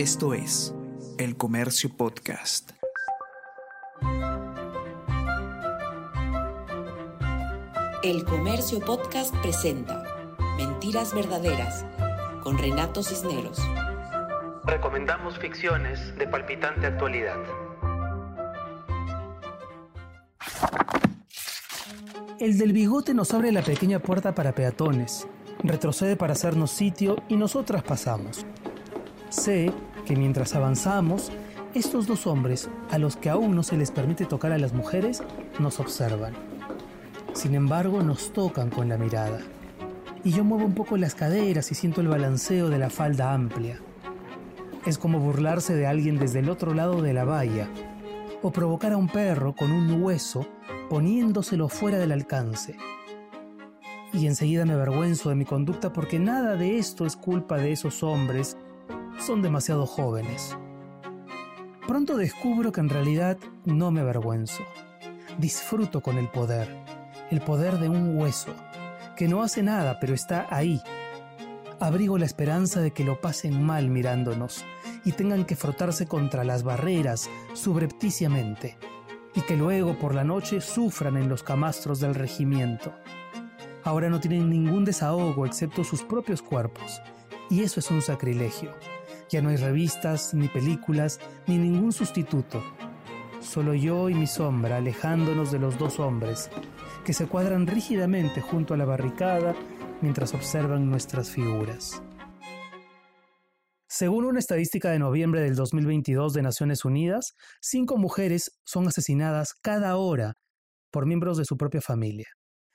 Esto es El Comercio Podcast. El Comercio Podcast presenta Mentiras Verdaderas con Renato Cisneros. Recomendamos ficciones de palpitante actualidad. El del bigote nos abre la pequeña puerta para peatones, retrocede para hacernos sitio y nosotras pasamos. Sé que mientras avanzamos, estos dos hombres, a los que aún no se les permite tocar a las mujeres, nos observan. Sin embargo, nos tocan con la mirada. Y yo muevo un poco las caderas y siento el balanceo de la falda amplia. Es como burlarse de alguien desde el otro lado de la valla, o provocar a un perro con un hueso poniéndoselo fuera del alcance. Y enseguida me avergüenzo de mi conducta porque nada de esto es culpa de esos hombres, son demasiado jóvenes. Pronto descubro que en realidad no me avergüenzo. Disfruto con el poder, el poder de un hueso, que no hace nada pero está ahí. Abrigo la esperanza de que lo pasen mal mirándonos y tengan que frotarse contra las barreras subrepticiamente y que luego por la noche sufran en los camastros del regimiento. Ahora no tienen ningún desahogo excepto sus propios cuerpos, y eso es un sacrilegio. Ya no hay revistas, ni películas, ni ningún sustituto. Solo yo y mi sombra alejándonos de los dos hombres, que se cuadran rígidamente junto a la barricada mientras observan nuestras figuras. Según una estadística de noviembre del 2022 de Naciones Unidas, cinco mujeres son asesinadas cada hora por miembros de su propia familia.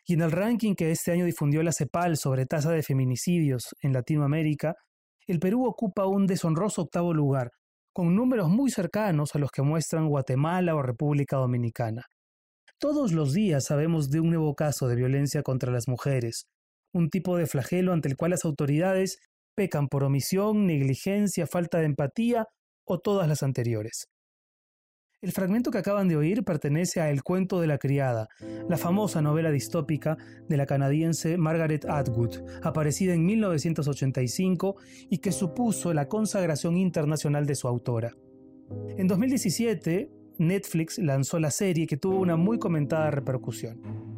Y en el ranking que este año difundió la CEPAL sobre tasa de feminicidios en Latinoamérica, el Perú ocupa un deshonroso octavo lugar, con números muy cercanos a los que muestran Guatemala o República Dominicana. Todos los días sabemos de un nuevo caso de violencia contra las mujeres, un tipo de flagelo ante el cual las autoridades pecan por omisión, negligencia, falta de empatía o todas las anteriores. El fragmento que acaban de oír pertenece a El cuento de la criada, la famosa novela distópica de la canadiense Margaret Atwood, aparecida en 1985 y que supuso la consagración internacional de su autora. En 2017, Netflix lanzó la serie que tuvo una muy comentada repercusión.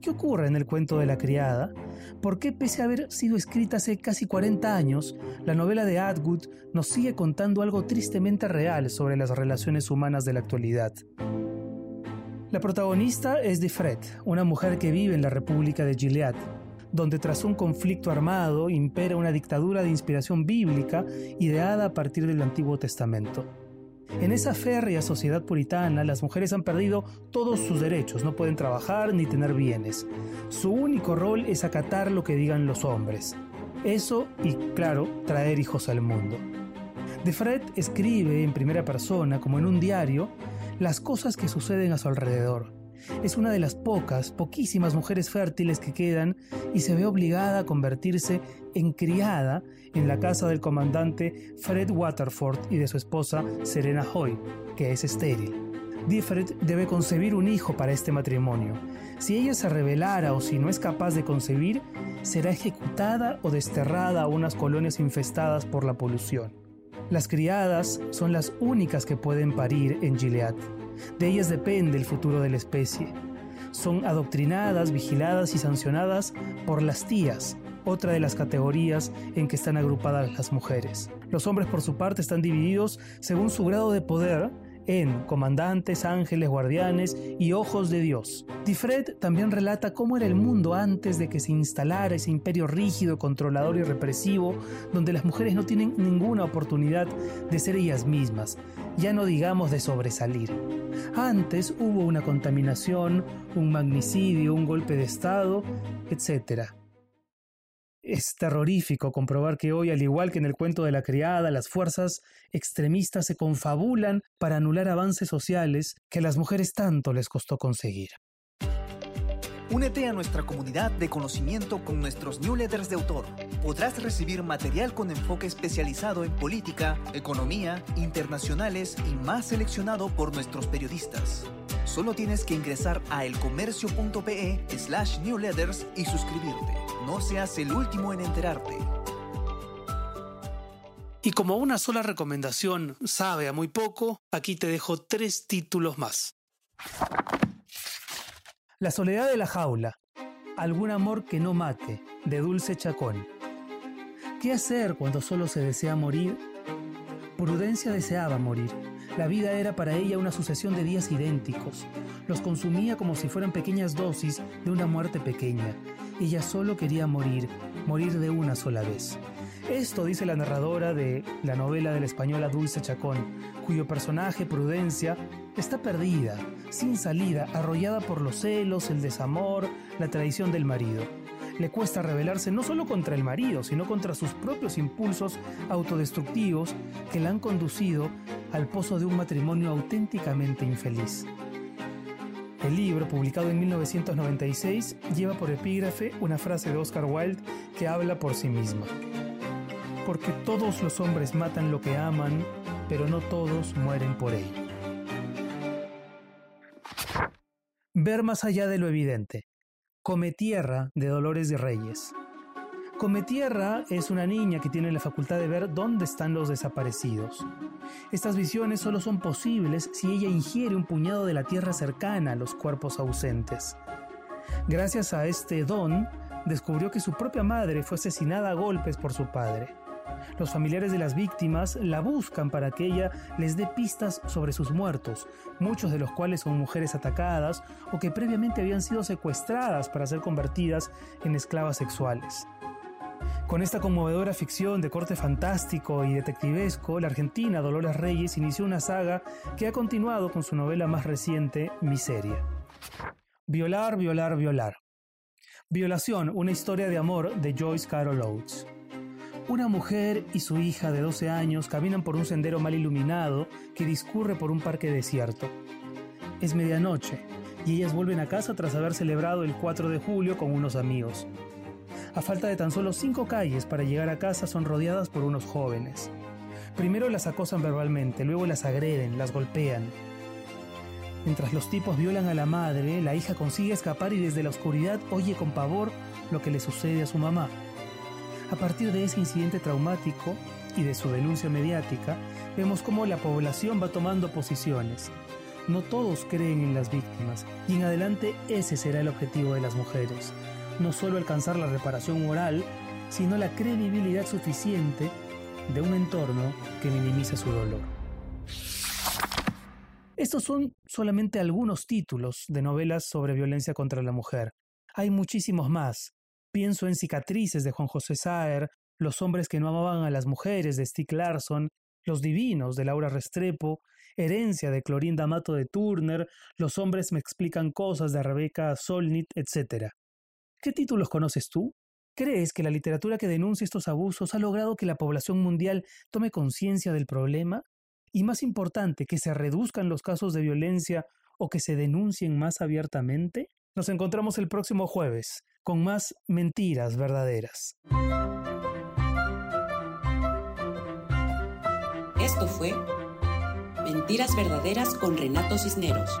¿Qué ocurre en el cuento de la criada? ¿Por qué, pese a haber sido escrita hace casi 40 años, la novela de Atwood nos sigue contando algo tristemente real sobre las relaciones humanas de la actualidad? La protagonista es Defred, una mujer que vive en la República de Gilead, donde tras un conflicto armado impera una dictadura de inspiración bíblica ideada a partir del Antiguo Testamento. En esa férrea sociedad puritana, las mujeres han perdido todos sus derechos, no pueden trabajar ni tener bienes. Su único rol es acatar lo que digan los hombres. Eso y, claro, traer hijos al mundo. De Fred escribe en primera persona, como en un diario, las cosas que suceden a su alrededor es una de las pocas, poquísimas mujeres fértiles que quedan y se ve obligada a convertirse en criada en la casa del comandante Fred Waterford y de su esposa Serena Hoy, que es estéril. Diffred debe concebir un hijo para este matrimonio. Si ella se rebelara o si no es capaz de concebir, será ejecutada o desterrada a unas colonias infestadas por la polución. Las criadas son las únicas que pueden parir en Gilead. De ellas depende el futuro de la especie. Son adoctrinadas, vigiladas y sancionadas por las tías, otra de las categorías en que están agrupadas las mujeres. Los hombres por su parte están divididos según su grado de poder en Comandantes, Ángeles, Guardianes y Ojos de Dios. Difred también relata cómo era el mundo antes de que se instalara ese imperio rígido, controlador y represivo, donde las mujeres no tienen ninguna oportunidad de ser ellas mismas, ya no digamos de sobresalir. Antes hubo una contaminación, un magnicidio, un golpe de Estado, etc. Es terrorífico comprobar que hoy, al igual que en el cuento de la criada, las fuerzas extremistas se confabulan para anular avances sociales que a las mujeres tanto les costó conseguir. Únete a nuestra comunidad de conocimiento con nuestros newsletters de autor. Podrás recibir material con enfoque especializado en política, economía, internacionales y más seleccionado por nuestros periodistas. Solo tienes que ingresar a elcomercio.pe slash newsletters y suscribirte. No seas el último en enterarte. Y como una sola recomendación sabe a muy poco, aquí te dejo tres títulos más. La soledad de la jaula. Algún amor que no mate, de Dulce Chacón. ¿Qué hacer cuando solo se desea morir? Prudencia deseaba morir. La vida era para ella una sucesión de días idénticos. Los consumía como si fueran pequeñas dosis de una muerte pequeña. Ella solo quería morir, morir de una sola vez. Esto dice la narradora de la novela de la española Dulce Chacón, cuyo personaje, Prudencia, está perdida, sin salida, arrollada por los celos, el desamor, la traición del marido. Le cuesta rebelarse no solo contra el marido, sino contra sus propios impulsos autodestructivos que la han conducido al pozo de un matrimonio auténticamente infeliz. El libro, publicado en 1996, lleva por epígrafe una frase de Oscar Wilde que habla por sí misma porque todos los hombres matan lo que aman, pero no todos mueren por ello. Ver más allá de lo evidente. Come Tierra de Dolores de Reyes. Come Tierra es una niña que tiene la facultad de ver dónde están los desaparecidos. Estas visiones solo son posibles si ella ingiere un puñado de la tierra cercana a los cuerpos ausentes. Gracias a este don, descubrió que su propia madre fue asesinada a golpes por su padre. Los familiares de las víctimas la buscan para que ella les dé pistas sobre sus muertos, muchos de los cuales son mujeres atacadas o que previamente habían sido secuestradas para ser convertidas en esclavas sexuales. Con esta conmovedora ficción de corte fantástico y detectivesco, la argentina Dolores Reyes inició una saga que ha continuado con su novela más reciente, Miseria. Violar, violar, violar. Violación, una historia de amor de Joyce Carol Oates. Una mujer y su hija de 12 años caminan por un sendero mal iluminado que discurre por un parque desierto. Es medianoche y ellas vuelven a casa tras haber celebrado el 4 de julio con unos amigos. A falta de tan solo cinco calles para llegar a casa son rodeadas por unos jóvenes. Primero las acosan verbalmente, luego las agreden, las golpean. Mientras los tipos violan a la madre, la hija consigue escapar y desde la oscuridad oye con pavor lo que le sucede a su mamá. A partir de ese incidente traumático y de su denuncia mediática, vemos cómo la población va tomando posiciones. No todos creen en las víctimas y en adelante ese será el objetivo de las mujeres. No solo alcanzar la reparación moral, sino la credibilidad suficiente de un entorno que minimice su dolor. Estos son solamente algunos títulos de novelas sobre violencia contra la mujer. Hay muchísimos más, Pienso en Cicatrices de Juan José Saer, Los hombres que no amaban a las mujeres de Stieg Larsson, Los divinos de Laura Restrepo, Herencia de Clorinda Mato de Turner, Los hombres me explican cosas de Rebeca Solnit, etc. ¿Qué títulos conoces tú? ¿Crees que la literatura que denuncia estos abusos ha logrado que la población mundial tome conciencia del problema? Y más importante, que se reduzcan los casos de violencia o que se denuncien más abiertamente? Nos encontramos el próximo jueves con más mentiras verdaderas. Esto fue Mentiras Verdaderas con Renato Cisneros.